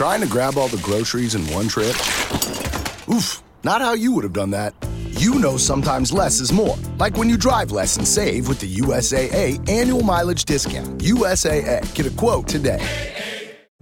Trying to grab all the groceries in one trip? Oof, not how you would have done that. You know sometimes less is more. Like when you drive less and save with the USAA annual mileage discount. USAA. Get a quote today.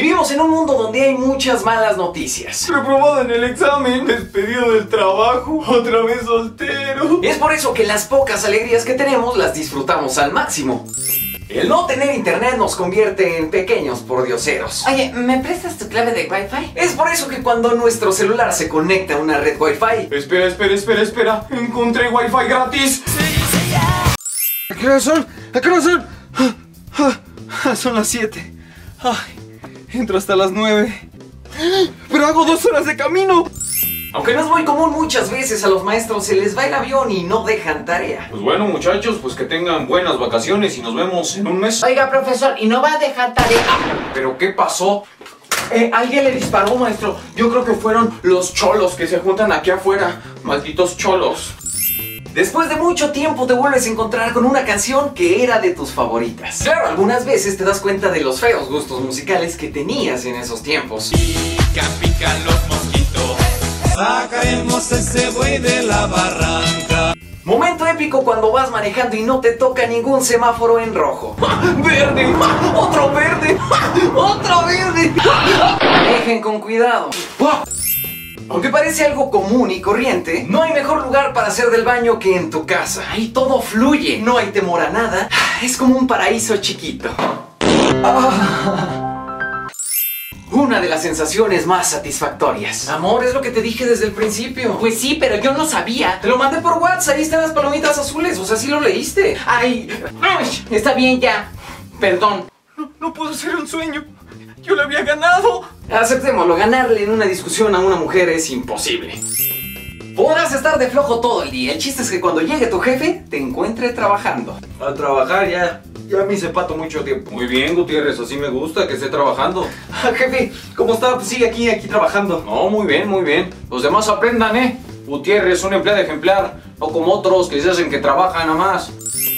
Vivimos en un mundo donde hay muchas malas noticias. Reprobado en el examen, despedido del trabajo, otra vez soltero. Es por eso que las pocas alegrías que tenemos las disfrutamos al máximo. El no tener internet nos convierte en pequeños pordioseros. Oye, ¿me prestas tu clave de Wi-Fi? Es por eso que cuando nuestro celular se conecta a una red Wi-Fi, Espera, espera, espera, espera. Encontré wifi gratis. ¿A qué hora son? ¿A qué hora son? Ah, ah, ah, son las 7. Ay, entro hasta las 9. Pero hago dos horas de camino. aunque no es muy común muchas veces a los maestros se les va el avión y no dejan tarea. Pues bueno, muchachos, pues que tengan buenas vacaciones y nos vemos en un mes. Oiga, profesor, ¿y no va a dejar tarea? ¿Pero qué pasó? Eh, alguien le disparó, maestro. Yo creo que fueron los cholos que se juntan aquí afuera. Malditos cholos. Después de mucho tiempo te vuelves a encontrar con una canción que era de tus favoritas. Claro, algunas veces te das cuenta de los feos gustos musicales que tenías en esos tiempos. Pica, pican los mosquitos. Sacaremos ese buey de la barranca. Momento épico cuando vas manejando y no te toca ningún semáforo en rojo. ¡Verde! ¡Otro verde! ¡Otro verde! Manejen con cuidado. Aunque parece algo común y corriente, no hay mejor lugar para hacer del baño que en tu casa. Ahí todo fluye, no hay temor a nada. Es como un paraíso chiquito. Ah. Una de las sensaciones más satisfactorias. Amor, es lo que te dije desde el principio. Pues sí, pero yo no sabía. Te lo mandé por WhatsApp, ahí están las palomitas azules, o sea, sí lo leíste. Ay, ay, está bien ya. Perdón. No, no pudo ser un sueño. Yo le había ganado. Aceptémoslo, ganarle en una discusión a una mujer es imposible. Podrás estar de flojo todo el día. El chiste es que cuando llegue tu jefe, te encuentre trabajando. A trabajar ya. Ya me hice pato mucho tiempo. Muy bien, Gutiérrez, así me gusta que esté trabajando. Ah, jefe, ¿cómo está? Pues sigue aquí, aquí trabajando. No, muy bien, muy bien. Los demás aprendan, ¿eh? Gutiérrez, un empleado ejemplar, no como otros que se hacen que trabajan nada más.